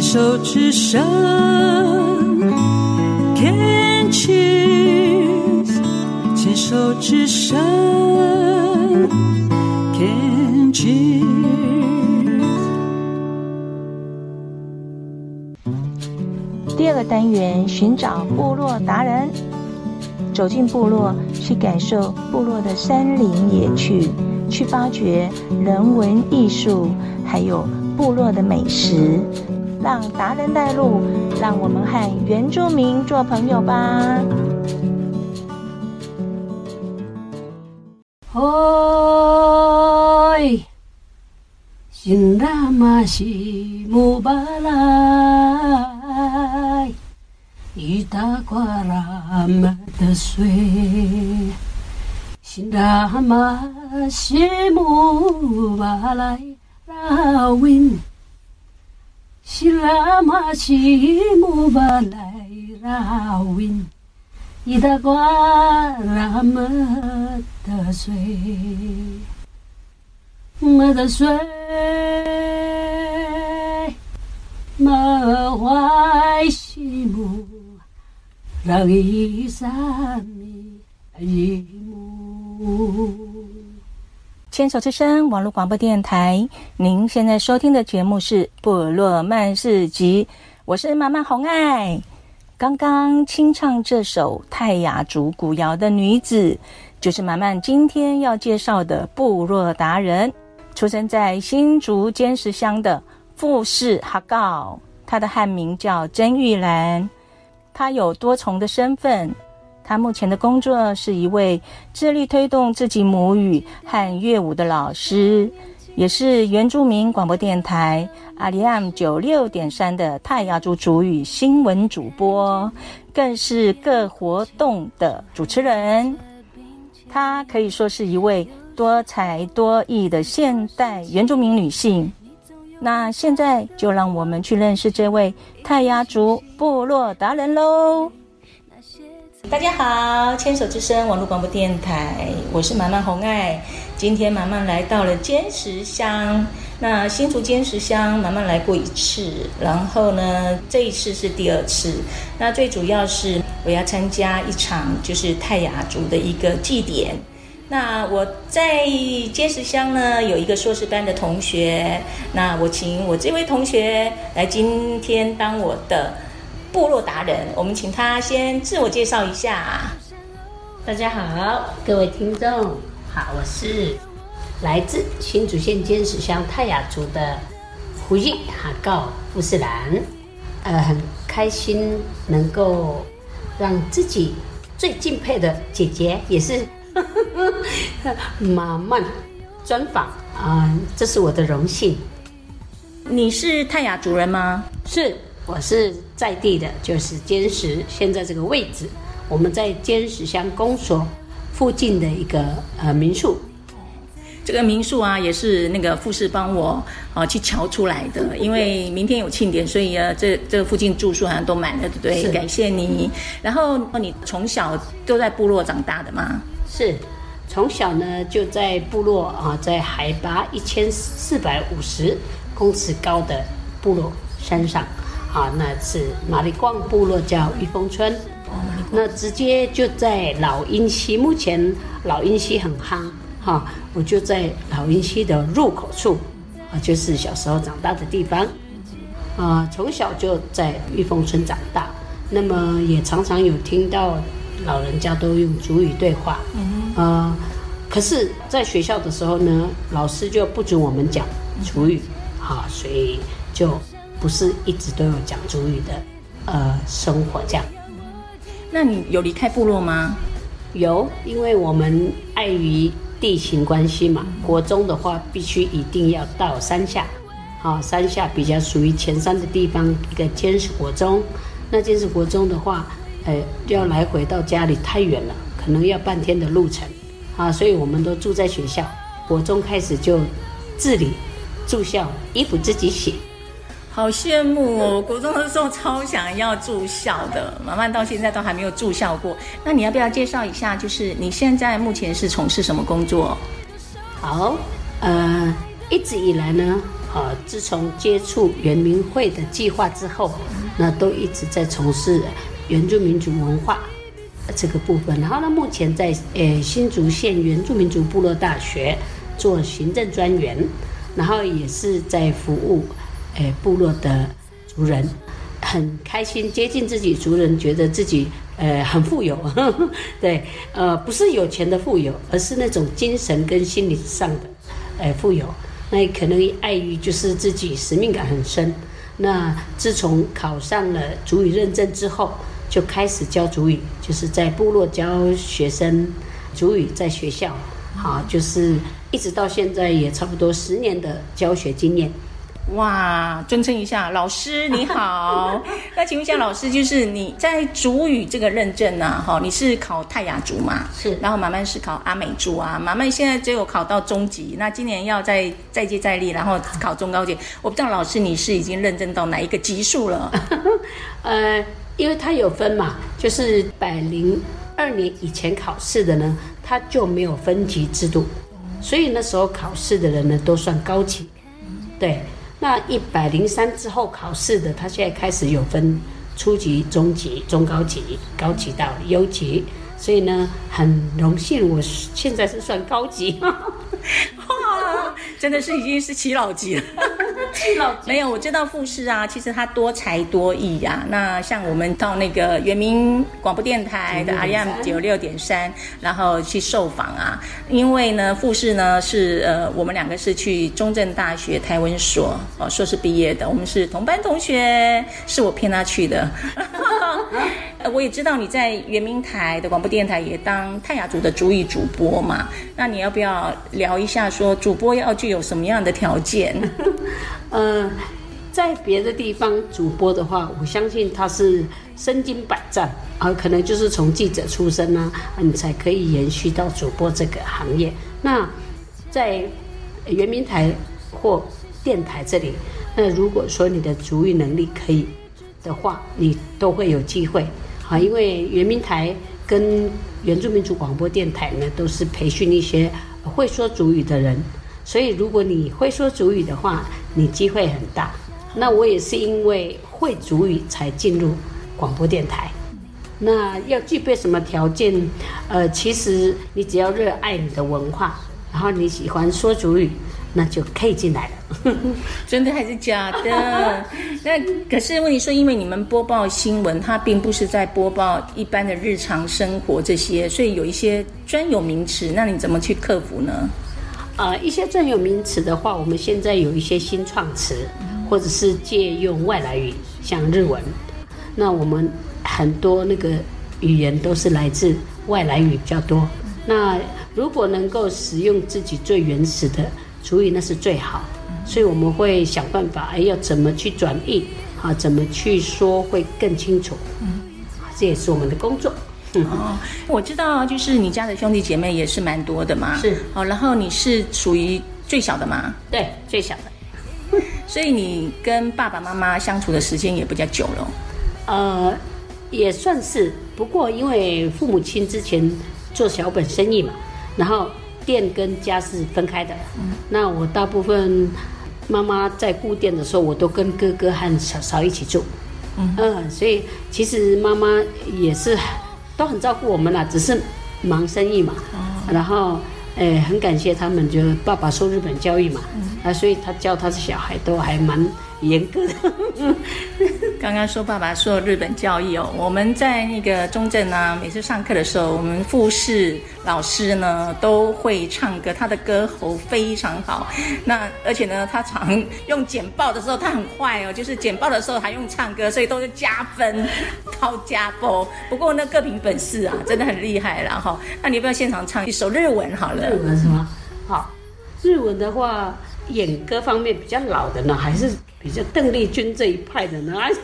牵手之声，Can cheers，牵手之声，Can cheers。第二个单元，寻找部落达人，走进部落，去感受部落的山林野趣，去发掘人文艺术，还有部落的美食。让达人带路，让我们和原住民做朋友吧。嗨，新拉玛西木巴莱，伊达瓜拉玛德水，新拉玛西木巴莱拉温。西拉玛西木巴莱拉温，伊达瓜拉玛德水，玛德水，玛怀西木，拉伊萨米伊木。牵手之声网络广播电台，您现在收听的节目是《部落漫市集》，我是马漫红爱。刚刚清唱这首泰雅族古谣的女子，就是马漫今天要介绍的部落达人，出生在新竹尖石乡的富士哈告，她的汉名叫曾玉兰，她有多重的身份。他目前的工作是一位致力推动自己母语和乐舞的老师，也是原住民广播电台阿里 M 九六点三的泰雅族主语新闻主播，更是各活动的主持人。她可以说是一位多才多艺的现代原住民女性。那现在就让我们去认识这位泰雅族部落达人喽。大家好，牵手之声网络广播电台，我是马漫红爱。今天马漫来到了坚石乡，那新竹坚石乡马漫来过一次，然后呢，这一次是第二次。那最主要是我要参加一场就是泰雅族的一个祭典。那我在坚石乡呢有一个硕士班的同学，那我请我这位同学来今天当我的。部落达人，我们请他先自我介绍一下。大家好，各位听众，好，我是来自新竹县尖石乡泰雅族的福音哈告富士兰，呃，很开心能够让自己最敬佩的姐姐，也是 妈妈专访啊，这是我的荣幸。你是泰雅族人吗？是。我是在地的，就是坚石，现在这个位置，我们在坚石乡公所附近的一个呃民宿。这个民宿啊，也是那个富士帮我啊去瞧出来的，因为明天有庆典，所以啊，这这附近住宿好像都满了，对不对？感谢你。然后你从小都在部落长大的吗？是，从小呢就在部落啊，在海拔一千四百五十公尺高的部落山上。好，那是马里光部落叫玉峰村，那直接就在老鹰溪。目前老鹰溪很夯，哈，我就在老鹰溪的入口处，啊，就是小时候长大的地方，啊，从小就在玉峰村长大，那么也常常有听到老人家都用族语对话，啊，可是在学校的时候呢，老师就不准我们讲族语，啊，所以就。不是一直都有讲主语的，呃，生活这样。那你有离开部落吗？有，因为我们碍于地形关系嘛。国中的话，必须一定要到山下，啊、哦，山下比较属于前山的地方，一个尖石国中。那尖石国中的话，呃，要来回到家里太远了，可能要半天的路程，啊，所以我们都住在学校。国中开始就自理住校，衣服自己洗。好羡慕哦！国中的时候超想要住校的，妈妈到现在都还没有住校过。那你要不要介绍一下？就是你现在目前是从事什么工作？好，呃，一直以来呢，呃，自从接触原民会的计划之后，那都一直在从事原住民族文化这个部分。然后呢，目前在呃新竹县原住民族部落大学做行政专员，然后也是在服务呃部落的族人，很开心接近自己族人，觉得自己。呃，很富有，呵 呵对，呃，不是有钱的富有，而是那种精神跟心理上的，呃，富有。那可能碍于就是自己使命感很深。那自从考上了族语认证之后，就开始教族语，就是在部落教学生族语，在学校，好，就是一直到现在也差不多十年的教学经验。哇，尊称一下老师你好。那请问一下老师，就是你在族语这个认证呢、啊？哈，你是考泰雅族嘛？是。然后马漫是考阿美族啊。马漫现在只有考到中级，那今年要再再接再厉，然后考中高级。我不知道老师你是已经认证到哪一个级数了？呃，因为它有分嘛，就是百零二年以前考试的呢，它就没有分级制度，所以那时候考试的人呢都算高级，对。那一百零三之后考试的，他现在开始有分初级、中级、中高级、高级到优级，所以呢，很荣幸，我现在是算高级。哇，真的是已经是七老级了。没有，我知道富士啊，其实他多才多艺呀、啊。那像我们到那个原民广播电台的 IM 九六点三，然后去受访啊，因为呢，富士呢是呃，我们两个是去中正大学台文所哦硕士毕业的，我们是同班同学，是我骗他去的。我也知道你在圆明台的广播电台也当泰雅族的主语主播嘛，那你要不要聊一下说主播要具有什么样的条件？呃，在别的地方主播的话，我相信他是身经百战啊，可能就是从记者出身呢、啊，你才可以延续到主播这个行业。那在圆明台或电台这里，那如果说你的主语能力可以的话，你都会有机会。啊，因为圆明台跟原住民族广播电台呢，都是培训一些会说主语的人，所以如果你会说主语的话，你机会很大。那我也是因为会主语才进入广播电台。那要具备什么条件？呃，其实你只要热爱你的文化，然后你喜欢说主语。那就可以进来了，真的还是假的？那可是问题说，因为你们播报新闻，它并不是在播报一般的日常生活这些，所以有一些专有名词，那你怎么去克服呢？呃，一些专有名词的话，我们现在有一些新创词，或者是借用外来语，像日文。那我们很多那个语言都是来自外来语比较多。那如果能够使用自己最原始的。主语那是最好，所以我们会想办法，哎，要怎么去转译，啊，怎么去说会更清楚，嗯，这也是我们的工作。嗯、哦，我知道，就是你家的兄弟姐妹也是蛮多的嘛，是，哦，然后你是属于最小的吗？对，最小的，所以你跟爸爸妈妈相处的时间也比较久了。呃，也算是，不过因为父母亲之前做小本生意嘛，然后。店跟家是分开的，嗯，那我大部分妈妈在顾店的时候，我都跟哥哥和嫂嫂一起住，嗯，嗯，所以其实妈妈也是都很照顾我们啦，只是忙生意嘛，哦，然后诶很感谢他们，就爸爸受日本教育嘛，嗯，啊，所以他教他的小孩都还蛮。严格的，刚刚说爸爸说日本教育哦，我们在那个中正呢，每次上课的时候，我们复试老师呢都会唱歌，他的歌喉非常好。那而且呢，他常用简报的时候，他很坏哦，就是简报的时候还用唱歌，所以都是加分，高加分。不过呢，各凭本事啊，真的很厉害。然后，那你要不要现场唱一首日文好了？日文是吗？好，日文的话，演歌方面比较老的呢，还是？比较邓丽君这一派的呢？还 是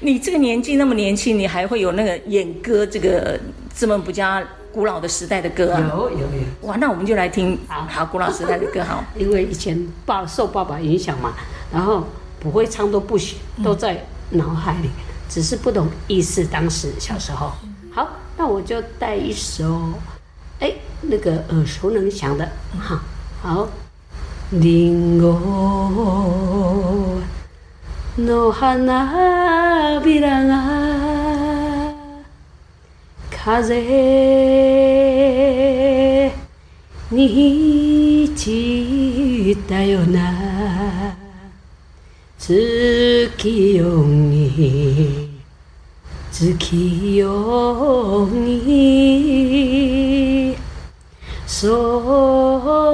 你这个年纪那么年轻，你还会有那个演歌这个这么不加古老的时代的歌啊？有有有！哇，那我们就来听好好古老时代的歌好。因为以前爸受爸爸影响嘛，然后不会唱都不行，都在脑海里，只是不懂意思。当时小时候，好，那我就带一首，哎，那个耳熟能详的，哈，好。りんごの花びらが风に散ったような月夜に月夜にそっ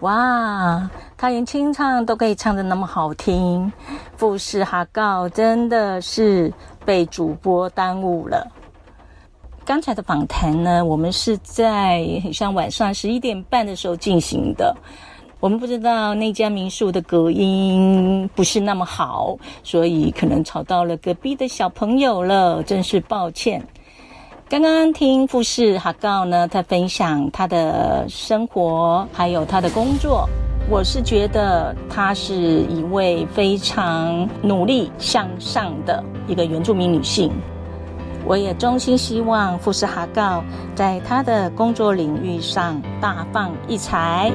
哇，他连清唱都可以唱的那么好听，富士哈告真的是被主播耽误了。刚才的访谈呢，我们是在很像晚上十一点半的时候进行的。我们不知道那家民宿的隔音不是那么好，所以可能吵到了隔壁的小朋友了，真是抱歉。刚刚听富士哈告呢，他分享他的生活，还有他的工作。我是觉得她是一位非常努力向上的一个原住民女性。我也衷心希望富士哈告在她的工作领域上大放异彩。